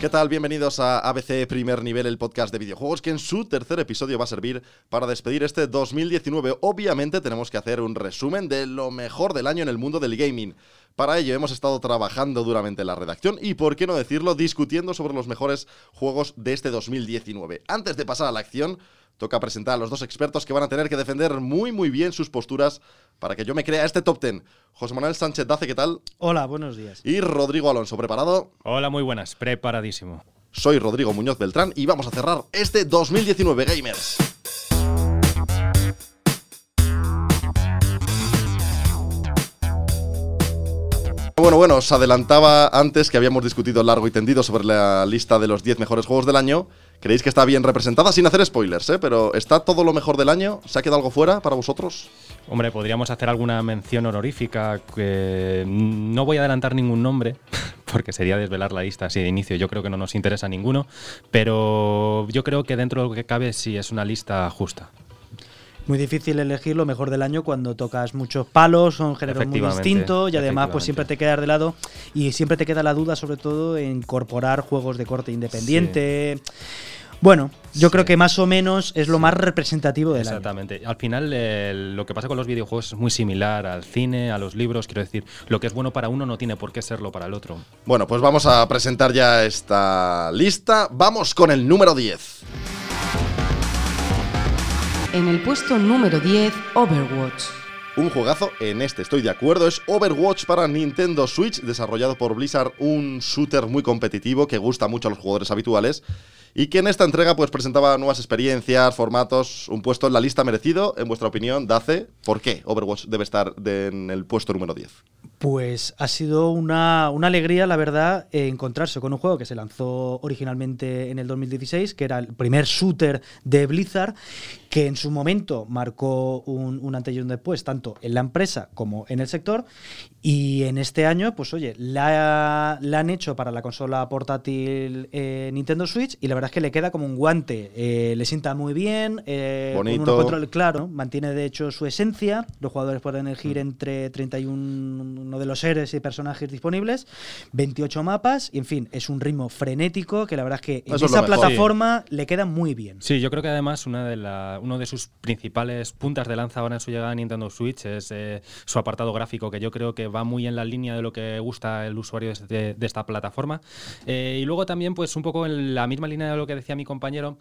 ¿Qué tal? Bienvenidos a ABC Primer Nivel, el podcast de videojuegos, que en su tercer episodio va a servir para despedir este 2019. Obviamente tenemos que hacer un resumen de lo mejor del año en el mundo del gaming. Para ello hemos estado trabajando duramente en la redacción y, por qué no decirlo, discutiendo sobre los mejores juegos de este 2019. Antes de pasar a la acción, toca presentar a los dos expertos que van a tener que defender muy muy bien sus posturas para que yo me crea este top 10. José Manuel Sánchez Dace, ¿qué tal? Hola, buenos días. Y Rodrigo Alonso, ¿preparado? Hola, muy buenas, preparadísimo. Soy Rodrigo Muñoz Beltrán y vamos a cerrar este 2019 Gamers. Bueno, bueno, os adelantaba antes que habíamos discutido largo y tendido sobre la lista de los 10 mejores juegos del año. ¿Creéis que está bien representada? Sin hacer spoilers, ¿eh? Pero ¿está todo lo mejor del año? ¿Se ha quedado algo fuera para vosotros? Hombre, podríamos hacer alguna mención honorífica. Que no voy a adelantar ningún nombre, porque sería desvelar la lista así de inicio. Yo creo que no nos interesa ninguno, pero yo creo que dentro de lo que cabe sí es una lista justa. Muy difícil elegir lo mejor del año cuando tocas muchos palos, son géneros muy distintos y además pues siempre te quedas de lado y siempre te queda la duda sobre todo en incorporar juegos de corte independiente. Bueno, yo Sí. creo que más o menos es lo más representativo del año. Exactamente. Al final, eh, lo que pasa con los videojuegos es muy similar al cine, a los libros. Quiero decir, lo que es bueno para uno no tiene por qué serlo para el otro. Bueno, pues vamos a presentar ya esta lista. Vamos con el número 10. En el puesto número 10, Overwatch. Un juegazo, en este estoy de acuerdo, es Overwatch para Nintendo Switch, desarrollado por Blizzard, un shooter muy competitivo que gusta mucho a los jugadores habituales y que en esta entrega pues presentaba nuevas experiencias, formatos, un puesto en la lista merecido. En vuestra opinión, Dace, ¿por qué Overwatch debe estar en el puesto número 10? Pues ha sido una, una alegría, la verdad, eh, encontrarse con un juego que se lanzó originalmente en el 2016, que era el primer shooter de Blizzard, que en su momento marcó un, un antes y un después, tanto en la empresa como en el sector. Y en este año, pues oye, la, la han hecho para la consola portátil eh, Nintendo Switch y la verdad es que le queda como un guante. Eh, le sienta muy bien, eh, con Bonito. unos controles claro, mantiene de hecho su esencia. Los jugadores pueden elegir entre 31 de los seres y personajes disponibles, 28 mapas, y en fin, es un ritmo frenético que la verdad es que en Eso esa plataforma le queda muy bien. Sí, yo creo que además una de la, uno de sus principales puntas de lanza ahora en su llegada a Nintendo Switch es eh, su apartado gráfico, que yo creo que va muy en la línea de lo que gusta el usuario de, de esta plataforma. Eh, y luego también, pues un poco en la misma línea de lo que decía mi compañero,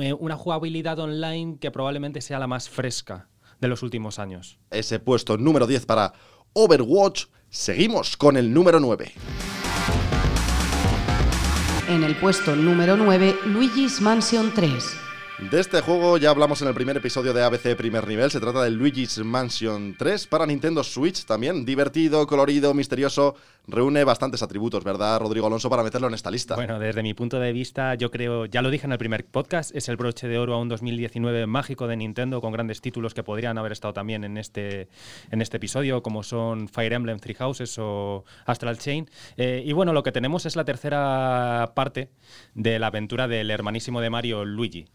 eh, una jugabilidad online que probablemente sea la más fresca de los últimos años. Ese puesto número 10 para Overwatch. Seguimos con el número 9. En el puesto número 9, Luigi's Mansion 3. De este juego ya hablamos en el primer episodio de ABC Primer Nivel. Se trata de Luigi's Mansion 3 para Nintendo Switch también. Divertido, colorido, misterioso. Reúne bastantes atributos, ¿verdad, Rodrigo Alonso, para meterlo en esta lista? Bueno, desde mi punto de vista, yo creo, ya lo dije en el primer podcast, es el broche de oro a un 2019 mágico de Nintendo con grandes títulos que podrían haber estado también en este, en este episodio, como son Fire Emblem Three Houses o Astral Chain. Eh, y bueno, lo que tenemos es la tercera parte de la aventura del hermanísimo de Mario, Luigi.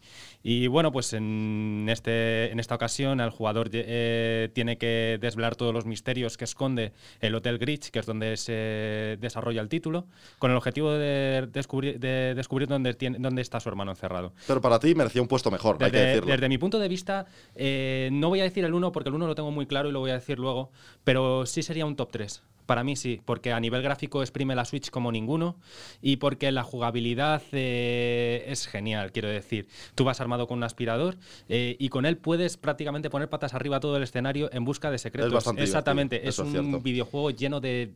Y bueno, pues en, este, en esta ocasión el jugador eh, tiene que desvelar todos los misterios que esconde el Hotel Glitch, que es donde se desarrolla el título, con el objetivo de descubrir, de descubrir dónde, tiene, dónde está su hermano encerrado. Pero para ti merecía un puesto mejor, hay que Desde, decirlo. desde mi punto de vista, eh, no voy a decir el 1 porque el 1 lo tengo muy claro y lo voy a decir luego, pero sí sería un top 3. Para mí sí, porque a nivel gráfico exprime la Switch como ninguno y porque la jugabilidad eh, es genial, quiero decir. Tú vas armado con un aspirador eh, y con él puedes prácticamente poner patas arriba todo el escenario en busca de secretos. Exactamente, es un cierto. videojuego lleno de,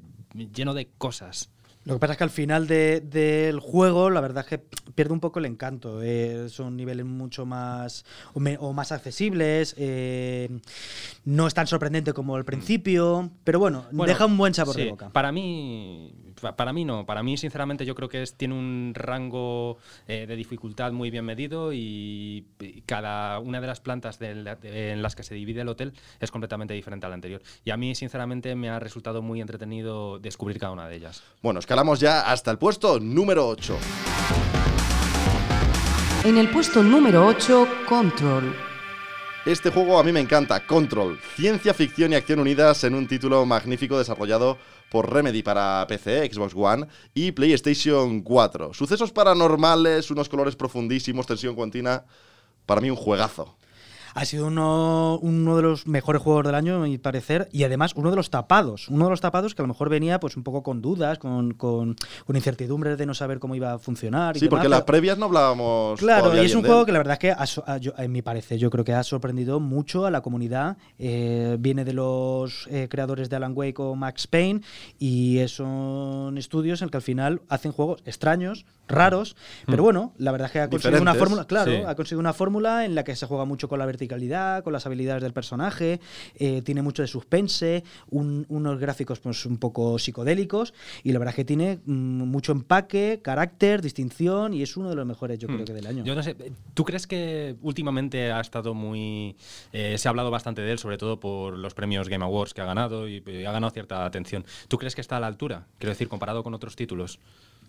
lleno de cosas. Lo que pasa es que al final de- del juego, la verdad es que pierde un poco el encanto. eh, son niveles mucho más o, me- o más accesibles. eh, no es tan sorprendente como al principio. Pero bueno, Bueno, deja un buen sabor de boca. Para mí, para mí no. Para mí, sinceramente, yo creo que es, tiene un rango eh, de dificultad muy bien medido y, y cada una de las plantas de- en las que se divide el hotel es completamente diferente a la anterior. Y a mí, sinceramente, me ha resultado muy entretenido descubrir cada una de ellas. Bueno, escalamos ya hasta el puesto número 8. En el puesto número 8, Control. Este juego a mí me encanta, Control, ciencia ficción y acción unidas en un título magnífico desarrollado por Remedy para PC, Xbox One y PlayStation 4. Sucesos paranormales, unos colores profundísimos, tensión continua, para mí un juegazo. Ha sido uno, uno de los mejores juegos del año, a mi parecer, y además uno de los tapados. Uno de los tapados que a lo mejor venía pues un poco con dudas, con, con, con incertidumbres de no saber cómo iba a funcionar. y Sí, porque en las previas no hablábamos Claro, y es un juego que la verdad es que, ha- yo- en mi parecer, yo creo que ha sorprendido mucho a la comunidad. Eh, viene de los eh, creadores de Alan Wake o Max Payne y son estudios en que al final hacen juegos extraños, raros, pero bueno, la verdad es que ha conseguido una fórmula, claro, Sí. ha conseguido una fórmula en la que se juega mucho con la verticalidad, con las habilidades del personaje, eh, tiene mucho de suspense, un- unos gráficos pues un poco psicodélicos y la verdad es que tiene mm, mucho empaque, carácter, distinción y es uno de los mejores yo creo que del año. Yo no sé, ¿tú crees que últimamente ha estado muy... eh, se ha hablado bastante de él, sobre todo por los premios Game Awards que ha ganado y, y ha ganado cierta atención? ¿Tú crees que está a la altura? Quiero decir, comparado con otros títulos.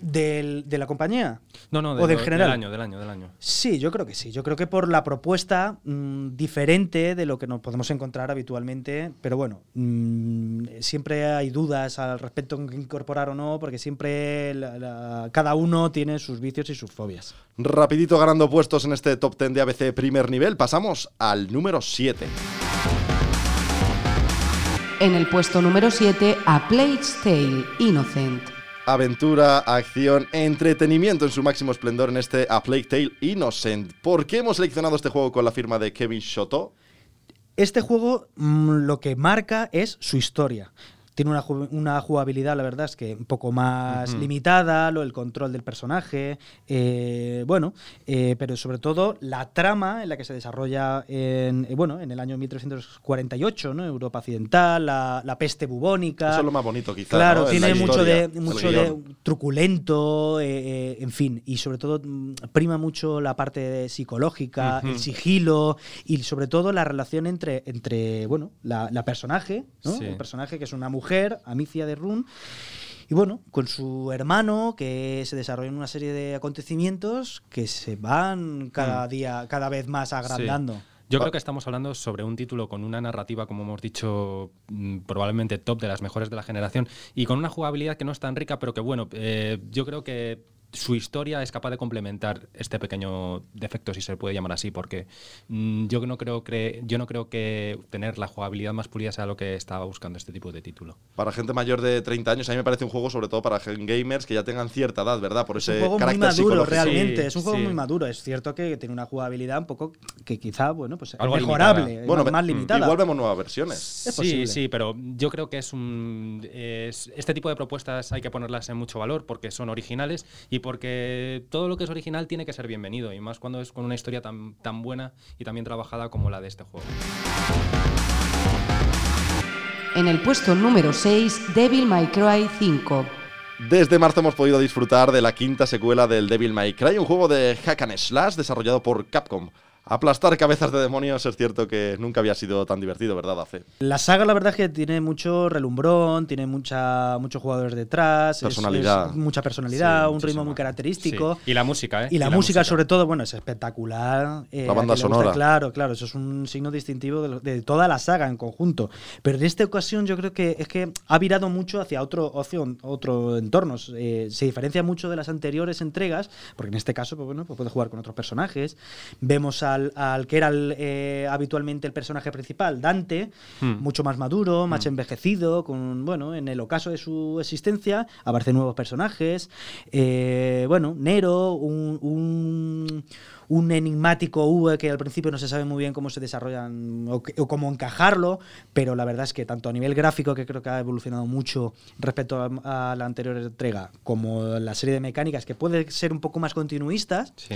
Del- ¿De la compañía? No, no, ¿O del general? del año, del año, del año. Sí, yo creo que sí. Yo creo que por la propuesta mm, diferente de lo que nos podemos encontrar habitualmente, pero bueno, mm, siempre hay dudas al respecto en qué incorporar o no, porque siempre la- la- cada uno tiene sus vicios y sus fobias. Rapidito ganando puestos en este top 10 de ABC primer nivel, pasamos al número 7. En el puesto número 7, A Plague's Tale, Innocent. Aventura, acción, entretenimiento en su máximo esplendor en este A Plague Tale Innocent. ¿Por qué hemos seleccionado este juego con la firma de Kevin Shoto? Este juego mm, lo que marca es su historia. Tiene una, una jugabilidad, la verdad es que un poco más limitada, lo, el control del personaje, eh, bueno, eh, pero sobre todo la trama en la que se desarrolla en, eh, bueno, en el año 1348, ¿no? Europa Occidental, la, la peste bubónica. Eso es lo más bonito, quizá. Claro, tiene mucho historia, de mucho de truculento, en fin, y sobre todo mm, prima mucho la parte psicológica, el sigilo y sobre todo la relación entre, entre bueno, la, la personaje, ¿no? Sí. el personaje que es una mujer, Amicia de Run. Y bueno, con su hermano, que se desarrollan una serie de acontecimientos que se van cada día, cada vez más agrandando. Sí. Yo creo que estamos hablando sobre un título con una narrativa, como hemos dicho, mm, probablemente top de las mejores de la generación y con una jugabilidad que no es tan rica, pero que bueno, eh, yo creo que su historia es capaz de complementar este pequeño defecto, si se puede llamar así, porque mm, yo no creo que yo no creo que tener la jugabilidad más pulida sea lo que estaba buscando este tipo de título. Para gente mayor de 30 años, a mí me parece un juego sobre todo para gamers que ya tengan cierta edad, ¿verdad? Por Es ese un juego muy carácter maduro, realmente. Sí, es un juego sí. muy maduro. Es cierto que tiene una jugabilidad un poco que quizá, bueno, pues Algo mejorable, limitada. Bueno, más, más ve- limitada. igual vemos nuevas versiones. Es sí, posible. sí, pero yo creo que es un es- este tipo de propuestas hay que ponerlas en mucho valor porque son originales y porque todo lo que es original tiene que ser bienvenido y más cuando es con una historia tan, tan buena y tan bien trabajada como la de este juego. En el puesto número 6, Devil May Cry 5. Desde marzo hemos podido disfrutar de la quinta secuela del Devil May Cry, un juego de hack and slash desarrollado por Capcom. Aplastar cabezas de demonios es cierto que nunca había sido tan divertido, ¿verdad, Ace? La saga, la verdad es que tiene mucho relumbrón, tiene mucha, muchos jugadores detrás, es- Personalidad. es mucha personalidad, Sí, un ritmo muy característico. Sí. Y la música, ¿eh? Y la, música, sobre todo, bueno, es espectacular. eh, La a banda gusta, sonora. claro, claro, eso es un signo distintivo de, toda la saga en conjunto. Pero en esta ocasión yo creo que es que ha virado mucho hacia otro, hacia otro entorno. Eh, se diferencia mucho de las anteriores entregas, porque en este caso, pues bueno, pues puede jugar con otros personajes. Vemos al, al que era el, eh, habitualmente el personaje principal, Dante, Hmm. mucho más maduro, más envejecido, con bueno, en el ocaso de su existencia aparecen nuevos personajes. eh, bueno, Nero, un, un, un enigmático V que al principio no se sabe muy bien cómo se desarrollan o, que- o cómo encajarlo, pero la verdad es que tanto a nivel gráfico, que creo que ha evolucionado mucho respecto a, a la anterior entrega, como la serie de mecánicas, que puede ser un poco más continuistas, Sí.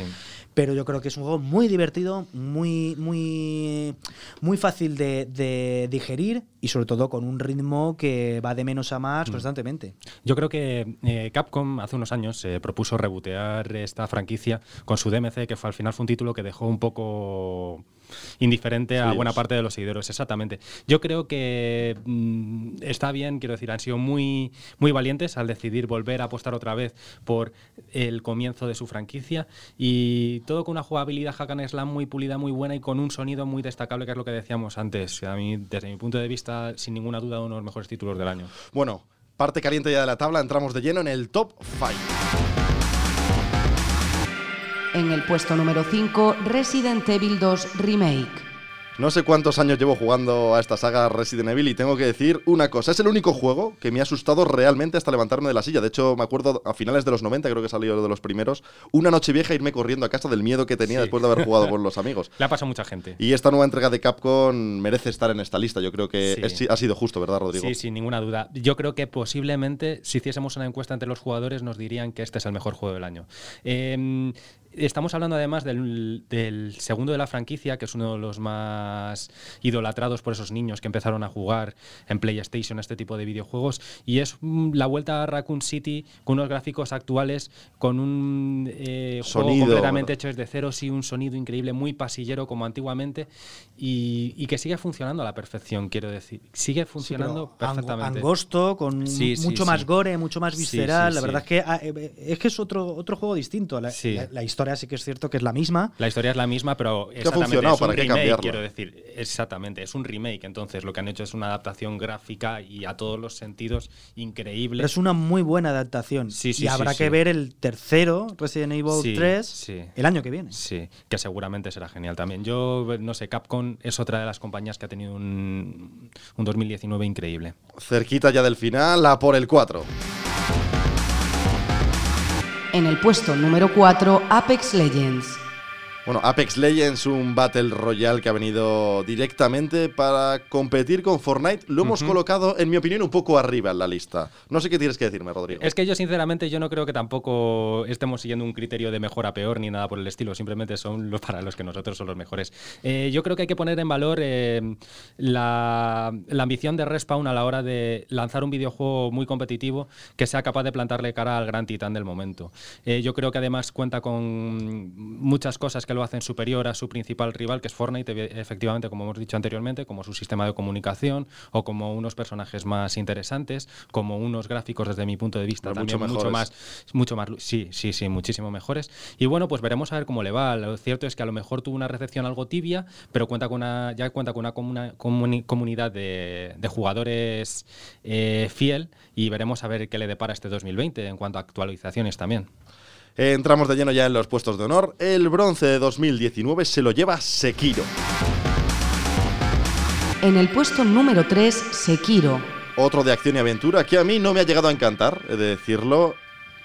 pero yo creo que es un juego muy divertido, muy, muy, muy fácil de, de digerir y sobre todo con un ritmo que va de menos a más constantemente. Yo creo que eh, Capcom hace unos años se propuso rebotear esta franquicia con su DMC, que fue al final fue un título que dejó un poco indiferente a Sí, buena parte de los seguidores, exactamente. Yo creo que mm, está bien, quiero decir, han sido muy, muy valientes al decidir volver a apostar otra vez por el comienzo de su franquicia y todo con una jugabilidad hack and slam muy pulida, muy buena y con un sonido muy destacable, que es lo que decíamos antes. A mí, desde mi punto de vista, sin ninguna duda, uno de los mejores títulos del año. Bueno, parte caliente ya de la tabla, entramos de lleno en el top 5. En el puesto número 5, Resident Evil 2 Remake. No sé cuántos años llevo jugando a esta saga Resident Evil y tengo que decir una cosa. Es el único juego que me ha asustado realmente hasta levantarme de la silla. De hecho, me acuerdo a finales de los 90, creo que salió de los primeros, una noche vieja irme corriendo a casa del miedo que tenía Sí. después de haber jugado con los amigos. Le ha pasado a mucha gente. Y esta nueva entrega de Capcom merece estar en esta lista. Yo creo que Sí. es- ha sido justo, ¿verdad, Rodrigo? Sí, sin ninguna duda. Yo creo que posiblemente, si hiciésemos una encuesta entre los jugadores, nos dirían que este es el mejor juego del año. Eh, estamos hablando además del, del segundo de la franquicia, que es uno de los más idolatrados por esos niños que empezaron a jugar en PlayStation este tipo de videojuegos. Y es mm, la vuelta a Raccoon City con unos gráficos actuales, con un eh, juego Sonido, completamente ¿verdad? hecho desde cero, sí, un sonido increíble, muy pasillero como antiguamente, y, y que sigue funcionando a la perfección, quiero decir. Sigue funcionando ang- perfectamente. Angosto, con Sí, sí, mucho sí. más gore, mucho más Sí, visceral. sí, la sí. verdad es que ah, eh, es que es otro, otro juego distinto. La, Sí. la- la historia sí que es cierto que es la misma. La historia es la misma, pero ha exactamente funcionado, es un ¿para qué remake, cambiarlo? quiero decir. Exactamente, es un remake. Entonces, lo que han hecho es una adaptación gráfica y a todos los sentidos increíble. Pero es una muy buena adaptación. Sí, sí, y habrá sí, que sí. ver el tercero, Resident Evil Sí, 3, sí. el año que viene. Sí, que seguramente será genial también. Yo, no sé, Capcom es otra de las compañías que ha tenido un, un 2019 increíble. Cerquita ya del final, a por el 4. En el puesto número 4, Apex Legends. Bueno, Apex Legends, un Battle Royale que ha venido directamente para competir con Fortnite. Lo hemos colocado, en mi opinión, un poco arriba en la lista. No sé qué tienes que decirme, Rodrigo. Es que yo, sinceramente, yo no creo que tampoco estemos siguiendo un criterio de mejor a peor ni nada por el estilo. Simplemente son los para los que nosotros son los mejores. Eh, yo creo que hay que poner en valor eh, la, la ambición de Respawn a la hora de lanzar un videojuego muy competitivo que sea capaz de plantarle cara al gran titán del momento. Eh, yo creo que además cuenta con muchas cosas que lo hacen superior a su principal rival, que es Fortnite, efectivamente, como hemos dicho anteriormente, como su sistema de comunicación o como unos personajes más interesantes, como unos gráficos desde mi punto de vista Pero también mucho más, mucho más, sí, sí, sí, muchísimo mejores. Y bueno, pues veremos a ver cómo le va. Lo cierto es que a lo mejor tuvo una recepción algo tibia, pero cuenta con una, ya cuenta con una comuna- comuni- comunidad de, de jugadores eh, fiel y veremos a ver qué le depara este 2020 en cuanto a actualizaciones también. Eh, entramos de lleno ya en los puestos de honor. El bronce de 2019 se lo lleva Sekiro. En el puesto número 3, Sekiro. Otro de acción y aventura que a mí no me ha llegado a encantar, he de decirlo.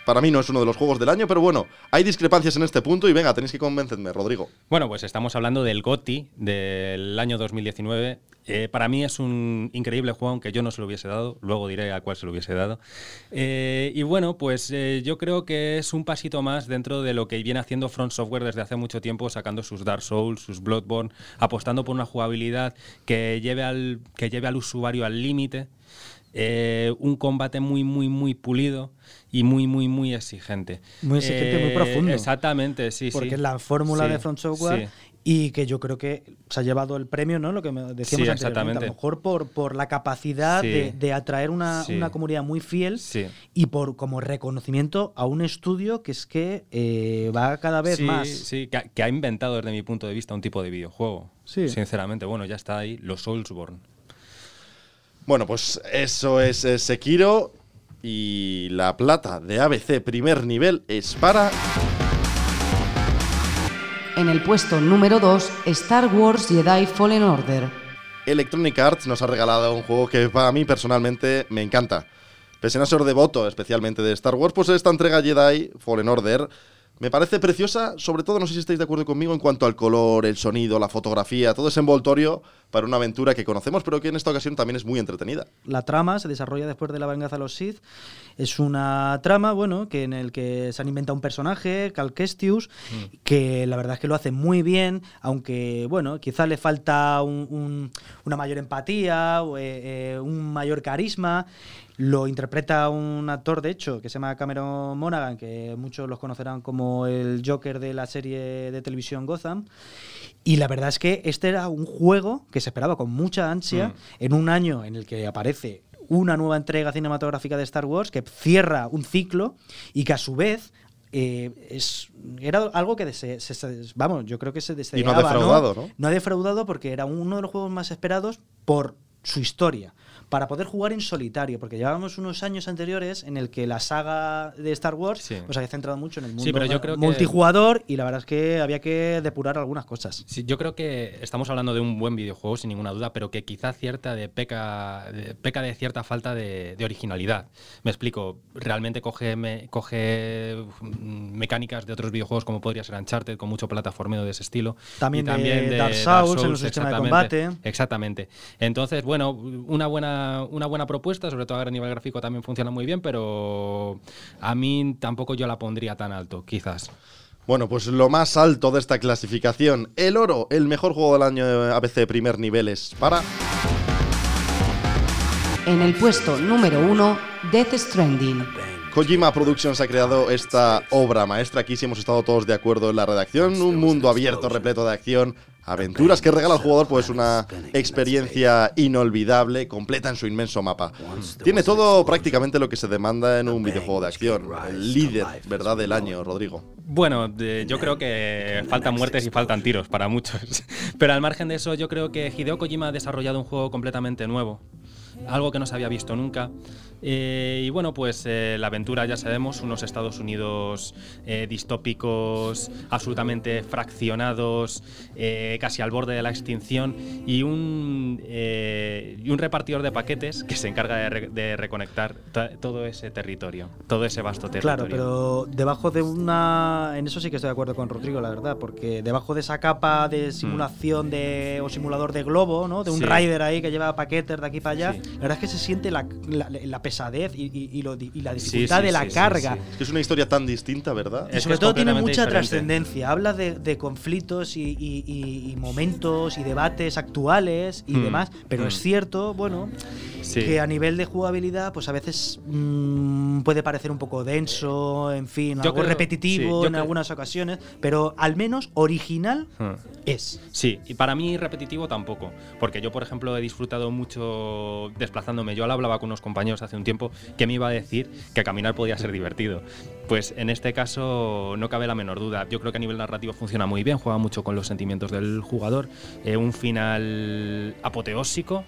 Para mí no es uno de los juegos del año, pero bueno, hay discrepancias en este punto y venga, tenéis que convencerme, Rodrigo. Bueno, pues estamos hablando del GOTI del año 2019. Eh, para mí es un increíble juego, aunque yo no se lo hubiese dado. Luego diré a cuál se lo hubiese dado. Eh, y bueno, pues eh, yo creo que es un pasito más dentro de lo que viene haciendo Front Software desde hace mucho tiempo, sacando sus Dark Souls, sus Bloodborne, apostando por una jugabilidad que lleve al, que lleve al usuario al límite. Eh, un combate muy, muy, muy pulido y muy, muy, muy exigente. Muy exigente, muy Eh, profundo. Exactamente, sí, porque sí. es la fórmula Sí, de Front Software sí. y que yo creo que se ha llevado el premio, ¿no? Lo que decíamos Sí, anteriormente. A lo mejor por, por la capacidad de, de atraer una, una comunidad muy fiel y por como reconocimiento a un estudio que es que eh, va cada vez más. Sí, que ha, que ha inventado desde mi punto de vista un tipo de videojuego. Sí. Sinceramente, bueno, ya está ahí, los Soulsborne. Bueno, pues eso es eh, Sekiro. Y la plata de ABC primer nivel es para. En el puesto número 2, Star Wars Jedi Fallen Order. Electronic Arts nos ha regalado un juego que para mí personalmente me encanta. Pese a no ser devoto especialmente de Star Wars, pues esta entrega Jedi Fallen Order me parece preciosa, sobre todo no sé si estáis de acuerdo conmigo en cuanto al color, el sonido, la fotografía, todo ese envoltorio para una aventura que conocemos, pero que en esta ocasión también es muy entretenida. La trama se desarrolla después de la venganza de los Sith. Es una trama, bueno, que en el que se han inventado un personaje, Cal Kestis, que la verdad es que lo hace muy bien, aunque, bueno, quizás le falta un- un- una mayor empatía, eh, eh, un mayor carisma. Lo interpreta un actor, de hecho, que se llama Cameron Monaghan, que muchos los conocerán como el Joker de la serie de televisión Gotham. Y la verdad es que este era un juego que se esperaba con mucha ansia Mm. en un año en el que aparece una nueva entrega cinematográfica de Star Wars que cierra un ciclo y que a su vez eh, es, era algo que se, se- se- vamos, yo creo que se deseaba, defraudado, ¿no? No ha defraudado porque era uno de los juegos más esperados por su historia, para poder jugar en solitario, porque llevábamos unos años anteriores en el que la saga de Star Wars Sí. pues había centrado mucho en el mundo Sí, pero yo creo que- multijugador y la verdad es que había que depurar algunas cosas. Sí, yo creo que estamos hablando de un buen videojuego, sin ninguna duda, pero que quizá cierta de peca, de, peca de cierta falta de, de originalidad. Me explico, realmente coge, me- coge mm, mecánicas de otros videojuegos como podría ser Uncharted, con mucho plataformeo de ese estilo. También y de Dark Souls en los sistemas de combate. Exactamente. Entonces, bueno, una buena, una buena propuesta, sobre todo a nivel gráfico también funciona muy bien, pero a mí tampoco yo la pondría tan alto, quizás. Bueno, pues lo más alto de esta clasificación, el oro, el mejor juego del año de ABC primer nivel es para... En el puesto número 1, Death Stranding. Kojima Productions ha creado esta obra maestra. Aquí sí hemos estado todos de acuerdo en la redacción. Un mundo abierto, repleto de acción, aventuras que regala al jugador, pues una experiencia inolvidable, completa en su inmenso mapa. Tiene todo prácticamente lo que se demanda en un videojuego de acción. El líder, ¿verdad?, del año, Rodrigo. Bueno, yo creo que faltan muertes y faltan tiros para muchos. Pero al margen de eso, yo creo que Hideo Kojima ha desarrollado un juego completamente nuevo. Algo que no se había visto nunca. Eh, y bueno, pues eh, la aventura, ya sabemos, unos Estados Unidos eh, distópicos, absolutamente fraccionados, casi al borde de la extinción, y un, y un repartidor de paquetes que se encarga de, re- de reconectar to- todo ese territorio, todo ese vasto territorio. Claro, pero debajo de una. En eso sí que estoy de acuerdo con Rodrigo, la verdad, porque debajo de esa capa de simulación de, o simulador de globo, ¿no? De un Sí. rider ahí que lleva paquetes de aquí para allá, Sí. La verdad es que se siente la, la- la pesadez y, y- y lo di- y la dificultad sí, de la sí, carga. sí. Es que es una historia tan distinta, ¿verdad? Y Es sobre es todo tiene mucha trascendencia. Habla de, de conflictos y, y- y- y momentos y debates actuales y Mm, demás. Pero mm. es cierto, bueno, Sí. que a nivel de jugabilidad, pues a veces mm, puede parecer un poco denso, en fin, Yo algo creo- repetitivo en creo- algunas ocasiones. Pero al menos original Hmm. es. Sí, y para mí repetitivo tampoco, porque yo, por ejemplo, he disfrutado mucho desplazándome. Yo hablaba con unos compañeros hace un tiempo que me iba a decir que caminar podía ser divertido. Pues en este caso no cabe la menor duda. Yo creo que a nivel narrativo funciona muy bien, juega mucho con los sentimientos del jugador, eh, un final apoteósico.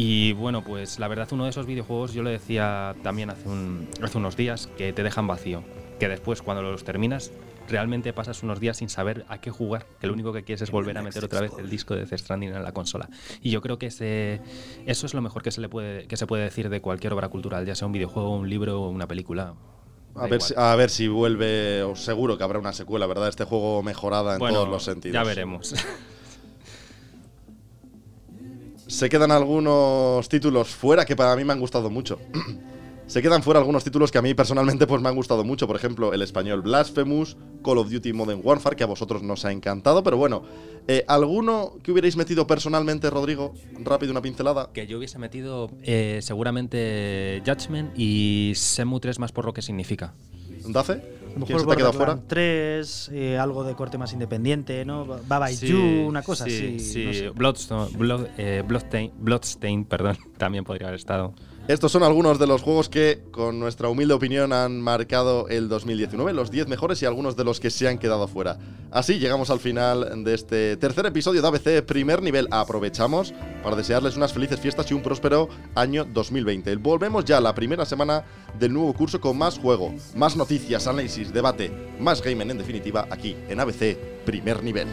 Y bueno, pues la verdad uno de esos videojuegos, yo lo decía también hace, un- hace unos días, que te dejan vacío. Que después cuando los terminas, realmente pasas unos días sin saber a qué jugar. Que lo único que quieres es volver a meter otra vez el disco de Death Stranding en la consola. Y yo creo que ese, eso es lo mejor que se, le puede, que se puede decir de cualquier obra cultural, ya sea un videojuego, un libro o una película. A ver, si, a ver si vuelve, seguro que habrá una secuela, ¿verdad? Este juego mejorada en Bueno, todos los sentidos. Ya veremos. Se quedan algunos títulos fuera que para mí me han gustado mucho. Se quedan fuera algunos títulos que a mí personalmente pues me han gustado mucho. Por ejemplo, el español Blasphemous, Call of Duty Modern Warfare, que a vosotros nos ha encantado. Pero bueno, eh, ¿alguno que hubierais metido personalmente, Rodrigo? Rápido, una pincelada. que yo hubiese metido eh, seguramente Judgment y Semu 3 más por lo que significa. ¿Dace? A lo ¿Quién mejor se te ha quedado fuera? Borderlands 3, eh, algo de corte más independiente, ¿no? Baba Sí, You, una cosa sí, así. Sí, no sé. Bloodstone- Blood- eh, Bloodstain, Bloodstain, perdón, también podría haber estado. Estos son algunos de los juegos que, con nuestra humilde opinión, han marcado el 2019, los 10 mejores y algunos de los que se han quedado fuera. Así llegamos al final de este tercer episodio de ABC Primer Nivel. Aprovechamos para desearles unas felices fiestas y un próspero año 2020. Volvemos ya la primera semana del nuevo curso con más juego, más noticias, análisis, debate, más gaming en definitiva aquí en ABC Primer Nivel.